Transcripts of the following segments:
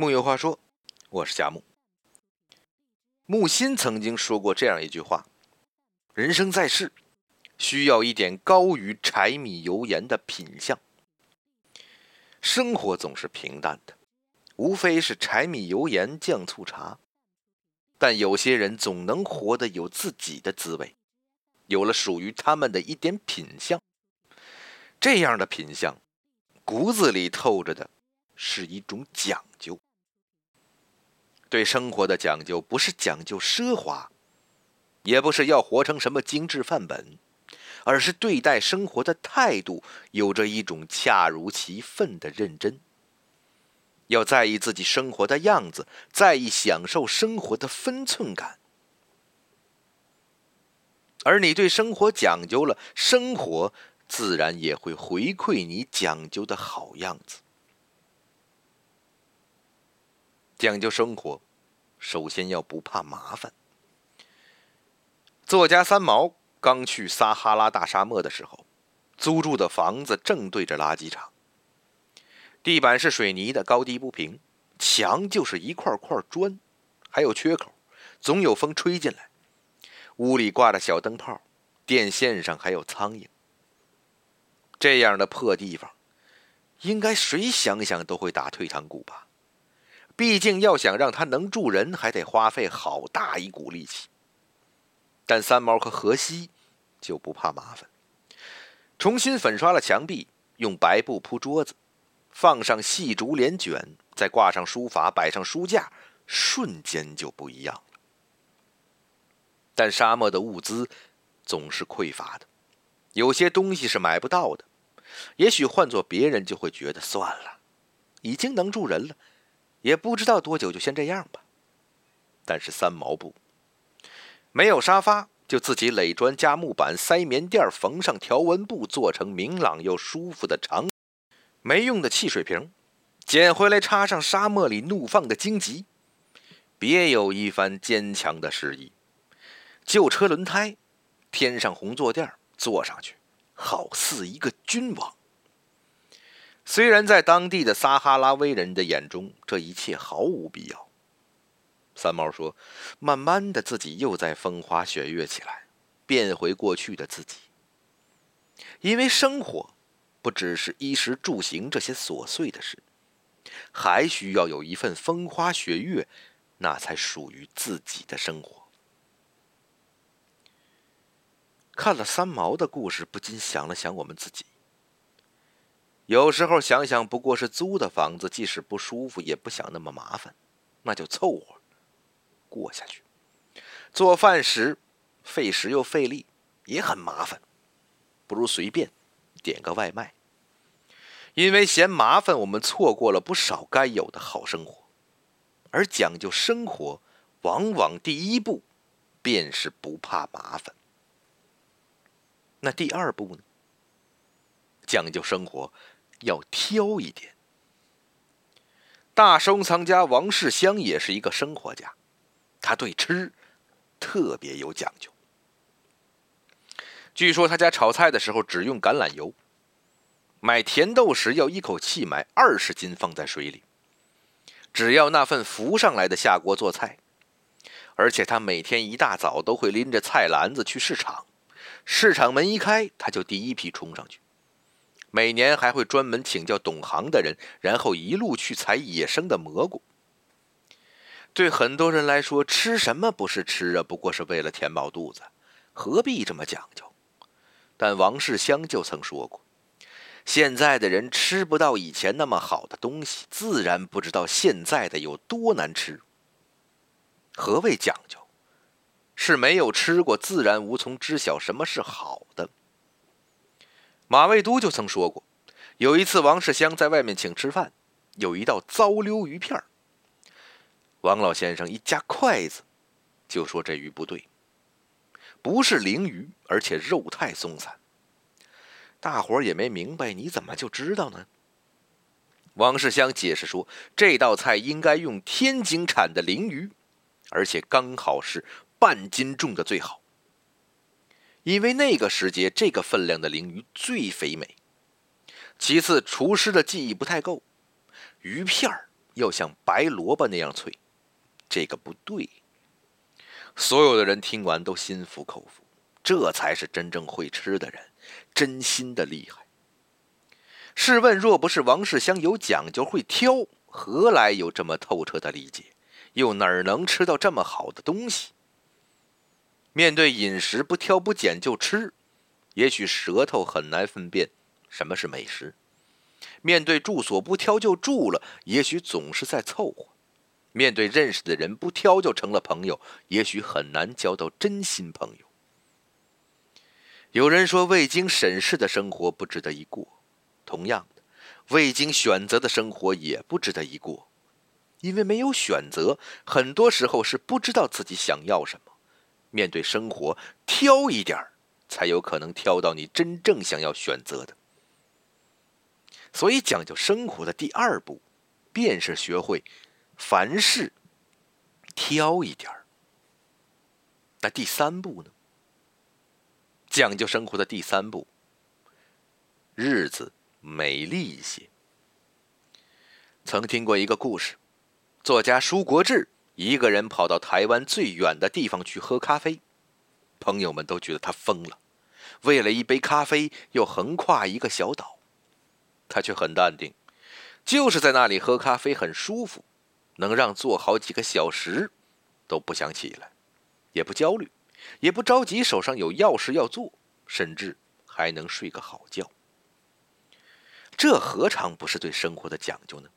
木有话说，我是夏木。木心曾经说过这样一句话：“人生在世，需要一点高于柴米油盐的品相。生活总是平淡的，无非是柴米油盐酱醋茶。但有些人总能活得有自己的滋味，有了属于他们的一点品相。这样的品相，骨子里透着的是一种讲究。”对生活的讲究，不是讲究奢华，也不是要活成什么精致范本，而是对待生活的态度有着一种恰如其分的认真。要在意自己生活的样子，在意享受生活的分寸感。而你对生活讲究了，生活自然也会回馈你讲究的好样子。讲究生活，首先要不怕麻烦。作家三毛刚去撒哈拉大沙漠的时候，租住的房子正对着垃圾场，地板是水泥的，高低不平，墙就是一块块砖，还有缺口，总有风吹进来。屋里挂着小灯泡，电线上还有苍蝇。这样的破地方，应该谁想想都会打退堂鼓吧。毕竟要想让他能住人，还得花费好大一股力气。但三毛和荷西就不怕麻烦，重新粉刷了墙壁，用白布铺桌子，放上细竹帘卷，再挂上书法，摆上书架，瞬间就不一样了。但沙漠的物资总是匮乏的，有些东西是买不到的。也许换做别人就会觉得算了，已经能住人了。也不知道多久，就先这样吧。但是三毛不，没有沙发，就自己垒砖加木板，塞棉垫，缝上条纹布，做成明朗又舒服的长。没用的汽水瓶，捡回来插上沙漠里怒放的荆棘，别有一番坚强的诗意。旧车轮胎，添上红坐垫，坐上去，好似一个君王。虽然在当地的撒哈拉威人的眼中，这一切毫无必要。三毛说：“慢慢的，自己又在风花雪月起来，变回过去的自己。因为生活，不只是衣食住行这些琐碎的事，还需要有一份风花雪月，那才属于自己的生活。”看了三毛的故事，不禁想了想我们自己。有时候想想，不过是租的房子，即使不舒服，也不想那么麻烦，那就凑合过下去。做饭时费时又费力，也很麻烦，不如随便点个外卖。因为嫌麻烦，我们错过了不少该有的好生活。而讲究生活，往往第一步便是不怕麻烦。那第二步呢？讲究生活。要挑一点。大收藏家王世襄也是一个生活家，他对吃特别有讲究。据说他家炒菜的时候只用橄榄油，买甜豆时要一口气买二十斤放在水里，只要那份浮上来的下锅做菜。而且他每天一大早都会拎着菜篮子去市场，市场门一开，他就第一批冲上去。每年还会专门请教懂行的人，然后一路去采野生的蘑菇。对很多人来说，吃什么不是吃啊？不过是为了填饱肚子，何必这么讲究？但王世襄就曾说过：“现在的人吃不到以前那么好的东西，自然不知道现在的有多难吃。”何谓讲究？是没有吃过，自然无从知晓什么是好的。马未都就曾说过，有一次王世襄在外面请吃饭，有一道糟溜鱼片王老先生一夹筷子，就说这鱼不对，不是鲮鱼，而且肉太松散。大伙儿也没明白，你怎么就知道呢？王世襄解释说，这道菜应该用天津产的鲮鱼，而且刚好是半斤重的最好。因为那个时节，这个分量的鲮鱼最肥美。其次，厨师的技艺不太够，鱼片要像白萝卜那样脆，这个不对。所有的人听完都心服口服，这才是真正会吃的人，真心的厉害。试问，若不是王世襄有讲究、会挑，何来有这么透彻的理解？又哪能吃到这么好的东西？面对饮食不挑不拣就吃，也许舌头很难分辨什么是美食；面对住所不挑就住了，也许总是在凑合；面对认识的人不挑就成了朋友，也许很难交到真心朋友。有人说，未经审视的生活不值得一过。同样的，未经选择的生活也不值得一过，因为没有选择，很多时候是不知道自己想要什么。面对生活，挑一点儿才有可能挑到你真正想要选择的。所以，讲究生活的第二步，便是学会凡事挑一点儿那第三步呢？讲究生活的第三步，日子。美丽一些。曾听过一个故事，作家舒国治一个人跑到台湾最远的地方去喝咖啡，朋友们都觉得他疯了。为了一杯咖啡，又横跨一个小岛，他却很淡定，就是在那里喝咖啡很舒服，能让坐好几个小时都不想起来，也不焦虑，也不着急，手上有要事要做，甚至还能睡个好觉。这何尝不是对生活的讲究呢？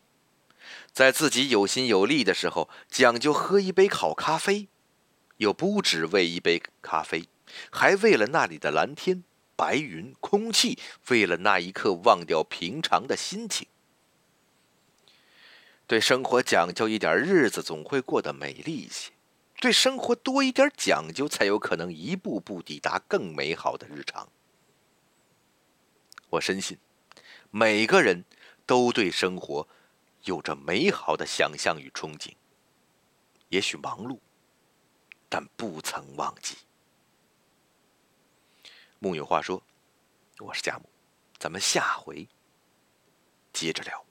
在自己有心有力的时候，讲究喝一杯好咖啡，又不只为一杯咖啡，还为了那里的蓝天、白云、空气，为了那一刻忘掉平常的心情。对生活讲究一点，日子总会过得美丽一些；对生活多一点讲究，才有可能一步步抵达更美好的日常。我深信。每个人都对生活有着美好的想象与憧憬，也许忙碌，但不曾忘记。木有话说，我是贾木，咱们下回接着聊。